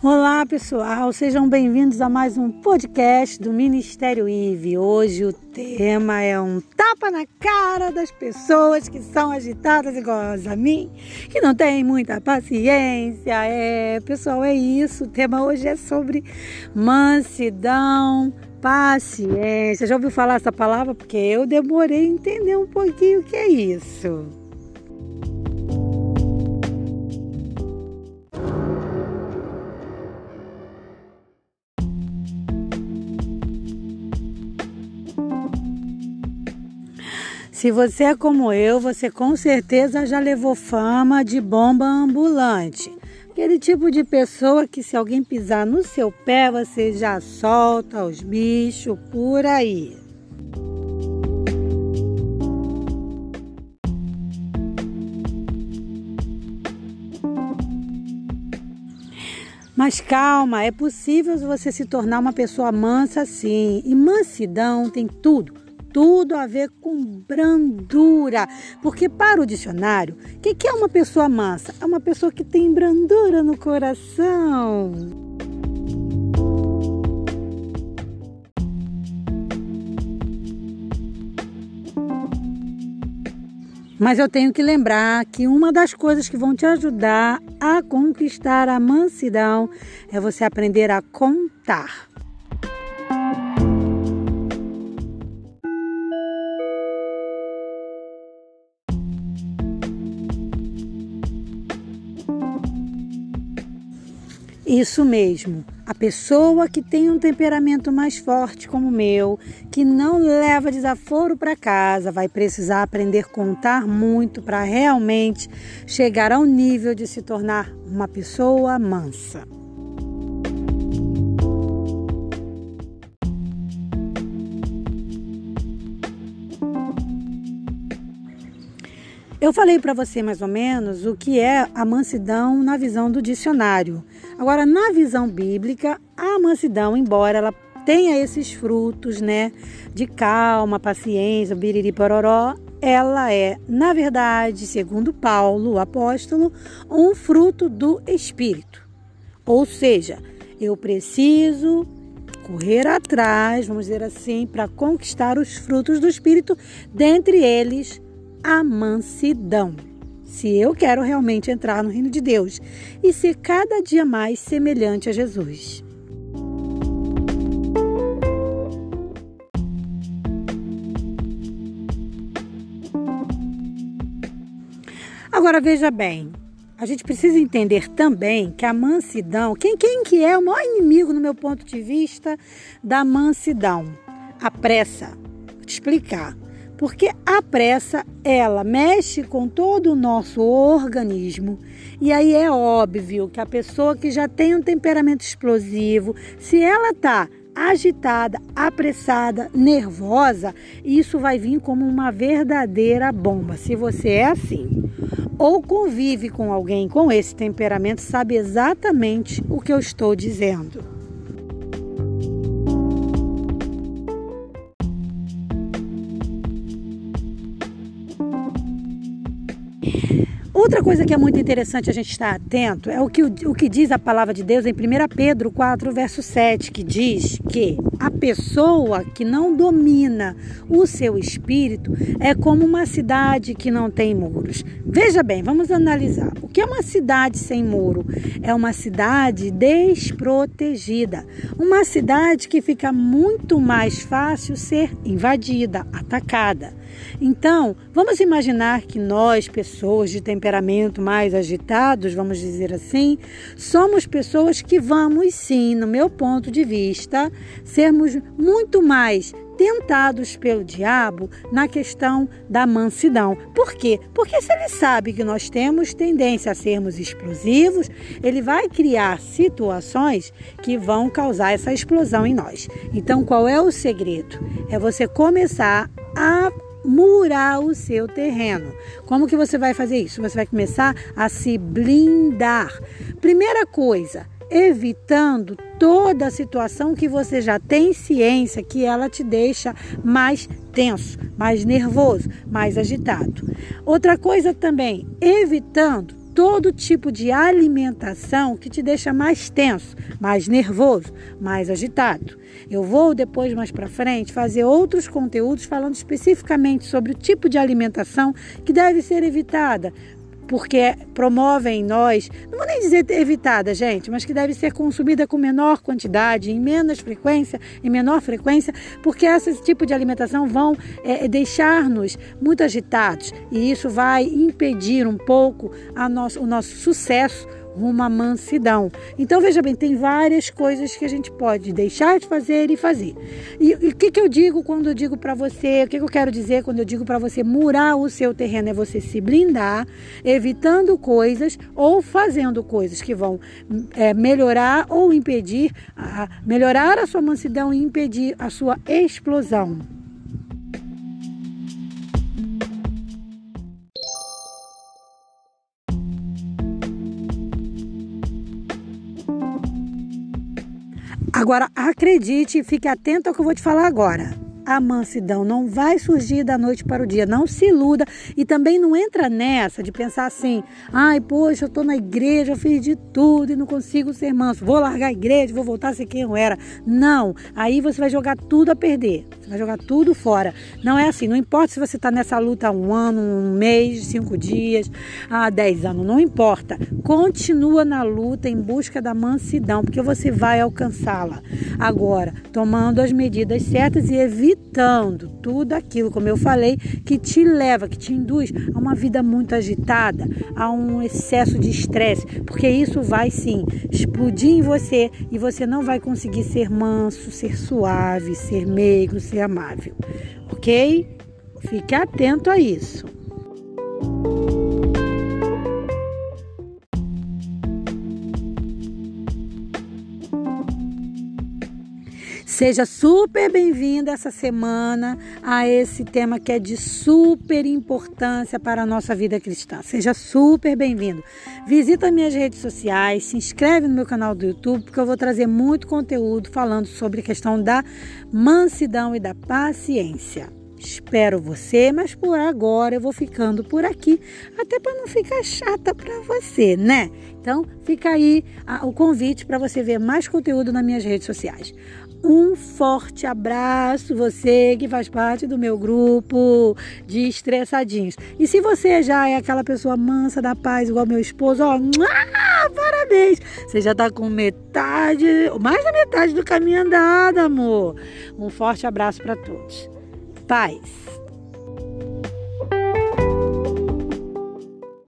Olá pessoal, sejam bem-vindos a mais um podcast do Ministério IVE. Hoje o tema é um tapa na cara das pessoas que são agitadas iguais a mim, que não têm muita paciência. É, pessoal, é isso. O tema hoje é sobre mansidão, paciência. Já ouviu falar essa palavra? Porque eu demorei a entender um pouquinho o que é isso. Se você é como eu, você com certeza já levou fama de bomba ambulante. Aquele tipo de pessoa que se alguém pisar no seu pé, você já solta os bichos por aí. Mas calma, é possível você se tornar uma pessoa mansa sim. E mansidão tem tudo tudo a ver com brandura. Porque, para o dicionário, o que, que é uma pessoa mansa? É uma pessoa que tem brandura no coração. Mas eu tenho que lembrar que uma das coisas que vão te ajudar a conquistar a mansidão é você aprender a contar. Isso mesmo, a pessoa que tem um temperamento mais forte como o meu, que não leva desaforo para casa, vai precisar aprender a contar muito para realmente chegar ao nível de se tornar uma pessoa mansa. Eu falei para você mais ou menos o que é a mansidão na visão do dicionário. Agora, na visão bíblica, a mansidão, embora ela tenha esses frutos, né, de calma, paciência, biriri pororó, ela é, na verdade, segundo Paulo, o apóstolo, um fruto do espírito. Ou seja, eu preciso correr atrás, vamos dizer assim, para conquistar os frutos do espírito, dentre eles a mansidão. Se eu quero realmente entrar no reino de Deus e ser cada dia mais semelhante a Jesus. Agora veja bem, a gente precisa entender também que a mansidão, quem, quem que é o maior inimigo no meu ponto de vista da mansidão? A pressa. Vou te explicar. Porque a pressa, ela mexe com todo o nosso organismo. E aí é óbvio que a pessoa que já tem um temperamento explosivo, se ela tá agitada, apressada, nervosa, isso vai vir como uma verdadeira bomba. Se você é assim, ou convive com alguém com esse temperamento, sabe exatamente o que eu estou dizendo. Outra coisa que é muito interessante a gente estar atento é o que, o que diz a palavra de Deus em 1 Pedro 4, verso 7, que diz que a pessoa que não domina o seu espírito é como uma cidade que não tem muros. Veja bem, vamos analisar. O que é uma cidade sem muro? É uma cidade desprotegida. Uma cidade que fica muito mais fácil ser invadida, atacada. Então, vamos imaginar que nós, pessoas de temperamento mais agitados, vamos dizer assim, somos pessoas que vamos sim, no meu ponto de vista, sermos muito mais tentados pelo diabo na questão da mansidão. Por quê? Porque se ele sabe que nós temos tendência a sermos explosivos, ele vai criar situações que vão causar essa explosão em nós. Então, qual é o segredo? É você começar a murar o seu terreno. Como que você vai fazer isso? Você vai começar a se blindar. Primeira coisa, evitando toda a situação que você já tem ciência que ela te deixa mais tenso, mais nervoso, mais agitado. Outra coisa também, evitando todo tipo de alimentação que te deixa mais tenso, mais nervoso, mais agitado. Eu vou depois mais para frente fazer outros conteúdos falando especificamente sobre o tipo de alimentação que deve ser evitada, porque promovem em nós, não vou nem dizer evitada, gente, mas que deve ser consumida com menor quantidade, em menos frequência, em menor frequência, porque esse tipo de alimentação vão é, deixar-nos muito agitados e isso vai impedir um pouco nosso, o nosso sucesso rumo à mansidão. Então, veja bem, tem várias coisas que a gente pode deixar de fazer e fazer. E o que, que eu digo quando eu digo para você, o que, que eu quero dizer quando eu digo para você murar o seu terreno? É você se blindar, evitando coisas ou fazendo coisas que vão é, melhorar ou impedir, a, melhorar a sua mansidão e impedir a sua explosão. Agora, acredite e fique atento ao que eu vou te falar agora. A mansidão não vai surgir da noite para o dia. Não se iluda e também não entra nessa de pensar assim: ai, poxa, eu estou na igreja, eu fiz de tudo e não consigo ser manso. Vou largar a igreja, vou voltar a ser quem eu era. Não, aí você vai jogar tudo a perder. Vai jogar tudo fora. Não é assim. Não importa se você está nessa luta há um ano, um mês, cinco dias, há dez anos. Não importa. Continua na luta em busca da mansidão, porque você vai alcançá-la. Agora, tomando as medidas certas e evitando tudo aquilo, como eu falei, que te leva, que te induz a uma vida muito agitada, a um excesso de estresse, porque isso vai sim explodir em você e você não vai conseguir ser manso, ser suave, ser meigo, ser amável, ok? Fique atento a isso. Seja super bem-vinda essa semana a esse tema que é de super importância para a nossa vida cristã. Seja super bem-vindo. Visita minhas redes sociais, se inscreve no meu canal do YouTube, porque eu vou trazer muito conteúdo falando sobre a questão da mansidão e da paciência. Espero você, mas por agora eu vou ficando por aqui, até para não ficar chata para você, né? Então, fica aí o convite para você ver mais conteúdo nas minhas redes sociais. Um forte abraço, você que faz parte do meu grupo de estressadinhos. E se você já é aquela pessoa mansa da paz, igual meu esposo, ó, parabéns! Você já tá com metade, mais da metade do caminho andado, amor. Um forte abraço para todos. Paz.